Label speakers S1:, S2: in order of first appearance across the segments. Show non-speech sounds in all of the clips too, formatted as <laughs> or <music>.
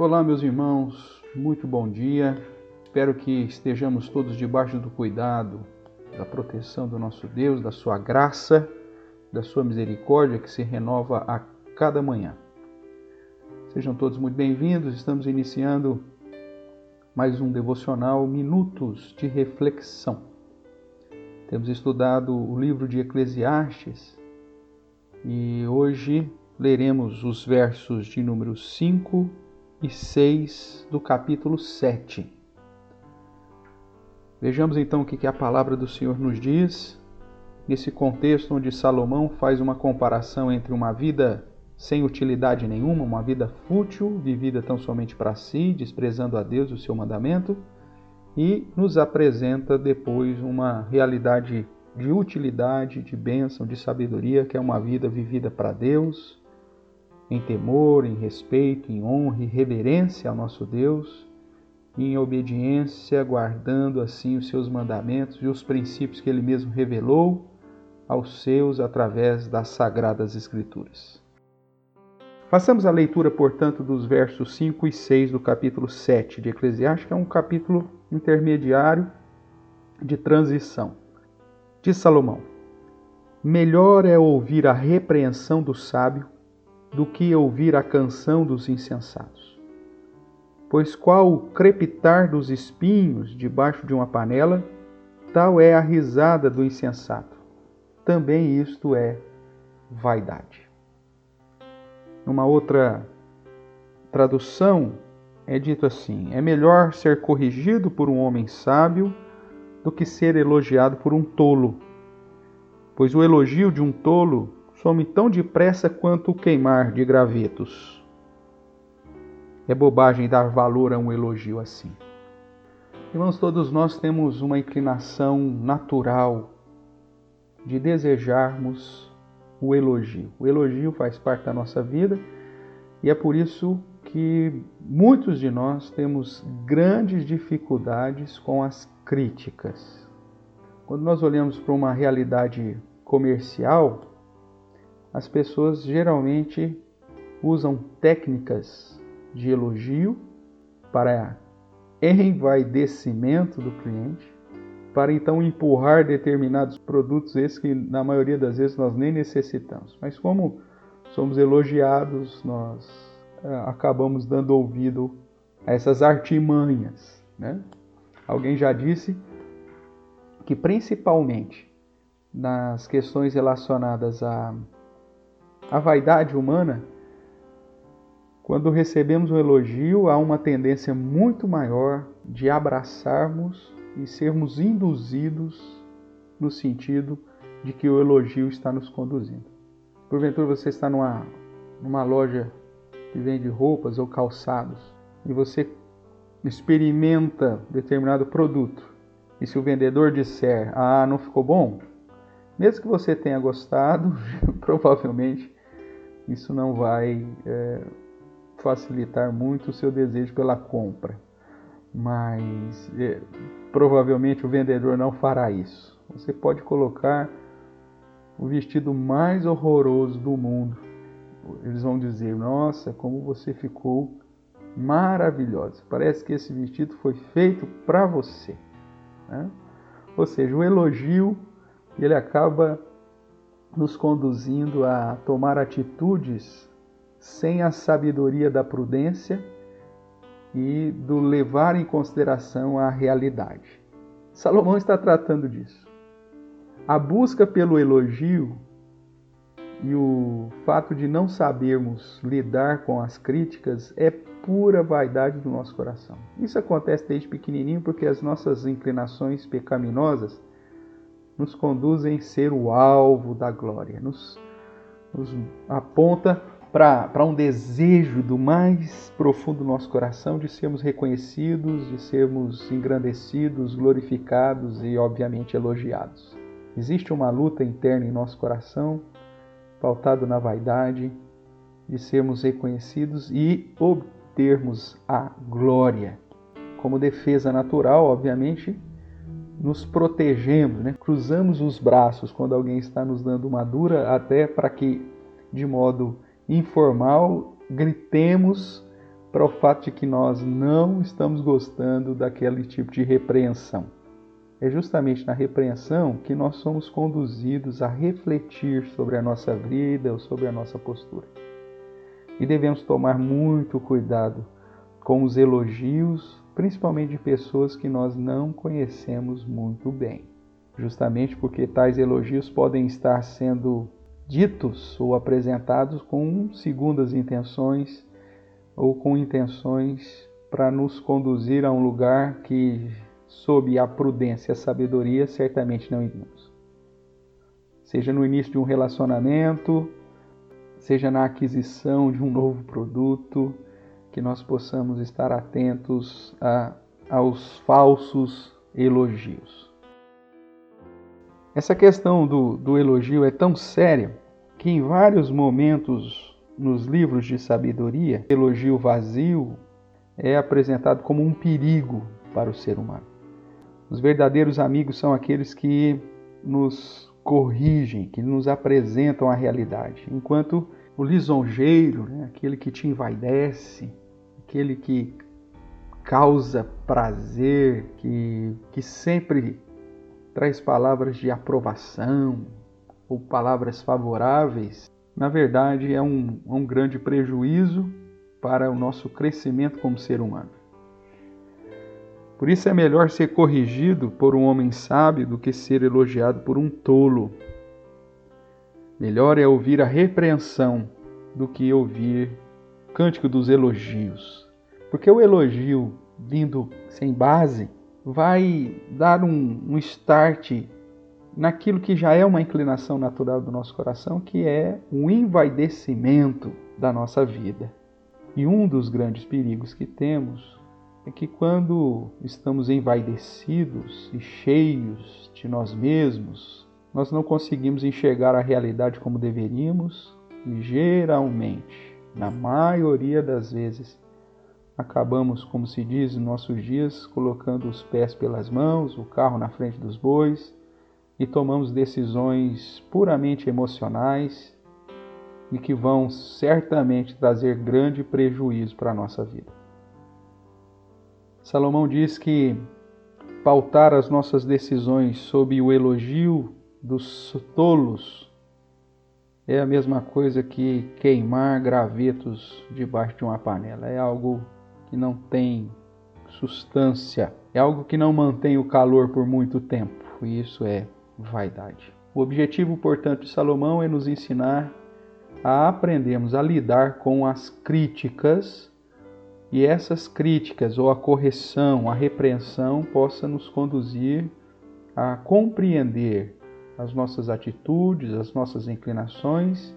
S1: Olá, meus irmãos, muito bom dia. Espero que estejamos todos debaixo do cuidado, da proteção do nosso Deus, da sua graça, da sua misericórdia que se renova a cada manhã. Sejam todos muito bem-vindos. Estamos iniciando mais um devocional Minutos de Reflexão. Temos estudado o livro de Eclesiastes e hoje leremos os versos de número 5 e 6 do capítulo 7. Vejamos então o que a palavra do Senhor nos diz, nesse contexto onde Salomão faz uma comparação entre uma vida sem utilidade nenhuma, uma vida fútil, vivida tão somente para si, desprezando a Deus e o seu mandamento, e nos apresenta depois uma realidade de utilidade, de bênção, de sabedoria, que é uma vida vivida para Deus, em temor, em respeito, em honra e reverência ao nosso Deus, em obediência, guardando assim os seus mandamentos e os princípios que ele mesmo revelou aos seus através das sagradas Escrituras. Façamos a leitura, portanto, dos versos 5 e 6 do capítulo 7 de Eclesiastes, que é um capítulo intermediário de transição. Diz Salomão: Melhor é ouvir a repreensão do sábio do que ouvir a canção dos insensatos. Pois qual o crepitar dos espinhos debaixo de uma panela, tal é a risada do insensato. Também isto é vaidade. Numa outra tradução, é dito assim: é melhor ser corrigido por um homem sábio do que ser elogiado por um tolo. Pois o elogio de um tolo some tão depressa quanto o queimar de gravetos. É bobagem dar valor a um elogio assim. Irmãos, todos nós temos uma inclinação natural de desejarmos o elogio. O elogio faz parte da nossa vida e é por isso que muitos de nós temos grandes dificuldades com as críticas. Quando nós olhamos para uma realidade comercial, as pessoas geralmente usam técnicas de elogio para envaidecimento do cliente, para então empurrar determinados produtos, esses que na maioria das vezes nós nem necessitamos. Mas como somos elogiados, nós é, acabamos dando ouvido a essas artimanhas. Né? Alguém já disse que principalmente nas questões relacionadas a a vaidade humana, quando recebemos um elogio, há uma tendência muito maior de abraçarmos e sermos induzidos no sentido de que o elogio está nos conduzindo. Porventura você está numa, numa loja que vende roupas ou calçados e você experimenta determinado produto e se o vendedor disser, ah, não ficou bom, mesmo que você tenha gostado, <laughs> provavelmente isso não vai é, facilitar muito o seu desejo pela compra. Mas é, provavelmente o vendedor não fará isso. Você pode colocar o vestido mais horroroso do mundo. Eles vão dizer: Nossa, como você ficou maravilhosa. Parece que esse vestido foi feito para você. Né? Ou seja, o elogio ele acaba nos conduzindo a tomar atitudes sem a sabedoria da prudência e do levar em consideração a realidade. Salomão está tratando disso. A busca pelo elogio e o fato de não sabermos lidar com as críticas é pura vaidade do nosso coração. Isso acontece desde pequenininho porque as nossas inclinações pecaminosas nos conduzem a ser o alvo da glória, nos, nos aponta para um desejo do mais profundo do nosso coração de sermos reconhecidos, de sermos engrandecidos, glorificados e, obviamente, elogiados. Existe uma luta interna em nosso coração, pautado na vaidade, de sermos reconhecidos e obtermos a glória. Como defesa natural, obviamente, nos protegemos, né? cruzamos os braços quando alguém está nos dando uma dura, até para que, de modo informal, gritemos para o fato de que nós não estamos gostando daquele tipo de repreensão. É justamente na repreensão que nós somos conduzidos a refletir sobre a nossa vida ou sobre a nossa postura. E devemos tomar muito cuidado com os elogios, principalmente de pessoas que nós não conhecemos muito bem. Justamente porque tais elogios podem estar sendo ditos ou apresentados com segundas intenções ou com intenções para nos conduzir a um lugar que, sob a prudência e a sabedoria, certamente não iríamos. Seja no início de um relacionamento, seja na aquisição de um novo produto, que nós possamos estar atentos a, aos falsos elogios. Essa questão do, do elogio é tão séria que em vários momentos nos livros de sabedoria, elogio vazio é apresentado como um perigo para o ser humano. Os verdadeiros amigos são aqueles que nos corrigem, que nos apresentam a realidade, enquanto o lisonjeiro, né, aquele que te envaidece, aquele que causa prazer, que, que sempre traz palavras de aprovação ou palavras favoráveis, na verdade é um, é um grande prejuízo para o nosso crescimento como ser humano. Por isso é melhor ser corrigido por um homem sábio do que ser elogiado por um tolo. Melhor é ouvir a repreensão do que ouvir cântico dos elogios. Porque o elogio vindo sem base vai dar um, um start naquilo que já é uma inclinação natural do nosso coração, que é o envaidecimento da nossa vida. E um dos grandes perigos que temos é que quando estamos envaidecidos e cheios de nós mesmos, nós não conseguimos enxergar a realidade como deveríamos e geralmente, na maioria das vezes, acabamos, como se diz em nossos dias, colocando os pés pelas mãos, o carro na frente dos bois e tomamos decisões puramente emocionais e que vão certamente trazer grande prejuízo para a nossa vida. Salomão diz que pautar as nossas decisões sob o elogio dos tolos é a mesma coisa que queimar gravetos debaixo de uma panela. É algo que não tem substância, é algo que não mantém o calor por muito tempo. Isso é vaidade. O objetivo, portanto, de Salomão é nos ensinar a aprendermos a lidar com as críticas e essas críticas ou a correção, a repreensão possa nos conduzir a compreender as nossas atitudes, as nossas inclinações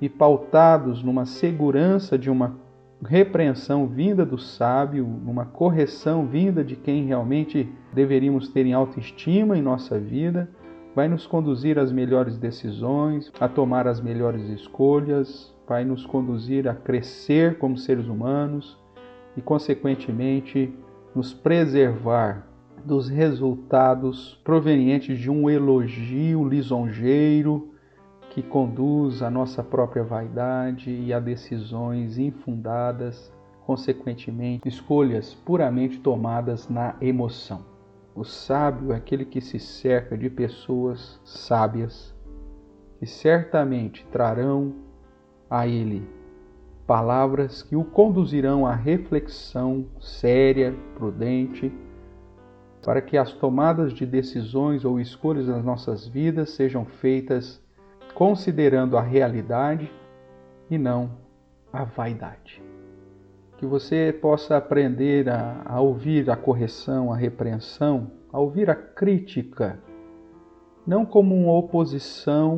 S1: e pautados numa segurança de uma repreensão vinda do sábio, numa correção vinda de quem realmente deveríamos ter em autoestima em nossa vida, vai nos conduzir às melhores decisões, a tomar as melhores escolhas, vai nos conduzir a crescer como seres humanos e, consequentemente, nos preservar dos resultados provenientes de um elogio lisonjeiro que conduz à nossa própria vaidade e a decisões infundadas, consequentemente, escolhas puramente tomadas na emoção. O sábio é aquele que se cerca de pessoas sábias, que certamente trarão a ele palavras que o conduzirão à reflexão séria, prudente, para que as tomadas de decisões ou escolhas nas nossas vidas sejam feitas considerando a realidade e não a vaidade. Que você possa aprender a, a ouvir a correção, a repreensão, a ouvir a crítica, não como uma oposição,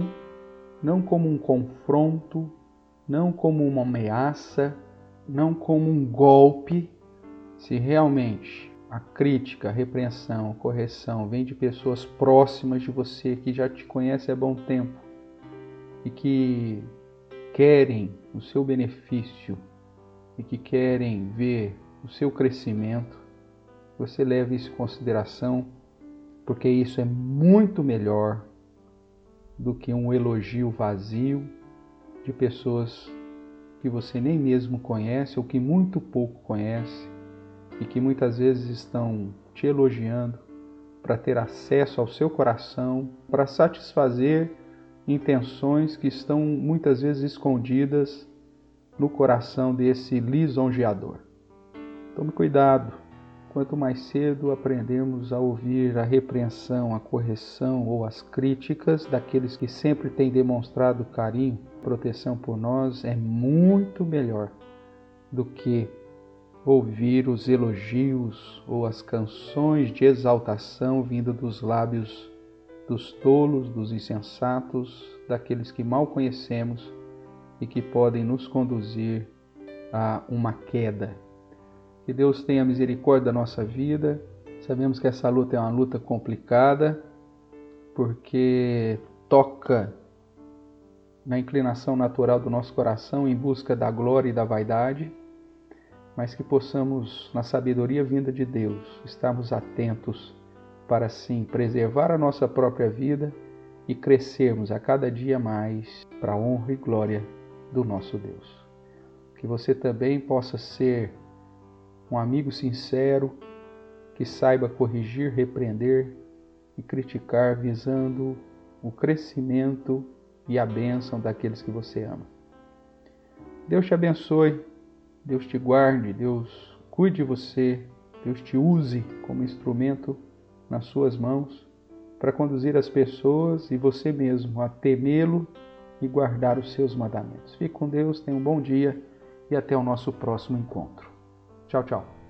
S1: não como um confronto, não como uma ameaça, não como um golpe, se realmente a crítica, a repreensão, a correção vem de pessoas próximas de você que já te conhecem há bom tempo e que querem o seu benefício e que querem ver o seu crescimento, você leve isso em consideração, porque isso é muito melhor do que um elogio vazio de pessoas que você nem mesmo conhece ou que muito pouco conhece e que muitas vezes estão te elogiando para ter acesso ao seu coração, para satisfazer intenções que estão muitas vezes escondidas no coração desse lisonjeador. Tome cuidado. Quanto mais cedo aprendemos a ouvir a repreensão, a correção ou as críticas daqueles que sempre têm demonstrado carinho, proteção por nós, é muito melhor do que ouvir os elogios ou as canções de exaltação vindo dos lábios dos tolos, dos insensatos, daqueles que mal conhecemos e que podem nos conduzir a uma queda. Que Deus tenha misericórdia da nossa vida. Sabemos que essa luta é uma luta complicada, porque toca na inclinação natural do nosso coração em busca da glória e da vaidade mas que possamos, na sabedoria vinda de Deus, estarmos atentos para sim preservar a nossa própria vida e crescermos a cada dia mais para a honra e glória do nosso Deus. Que você também possa ser um amigo sincero que saiba corrigir, repreender e criticar visando o crescimento e a bênção daqueles que você ama. Deus te abençoe Deus te guarde, Deus cuide de você, Deus te use como instrumento nas suas mãos para conduzir as pessoas e você mesmo a temê-lo e guardar os seus mandamentos. Fique com Deus, tenha um bom dia e até o nosso próximo encontro. Tchau, tchau.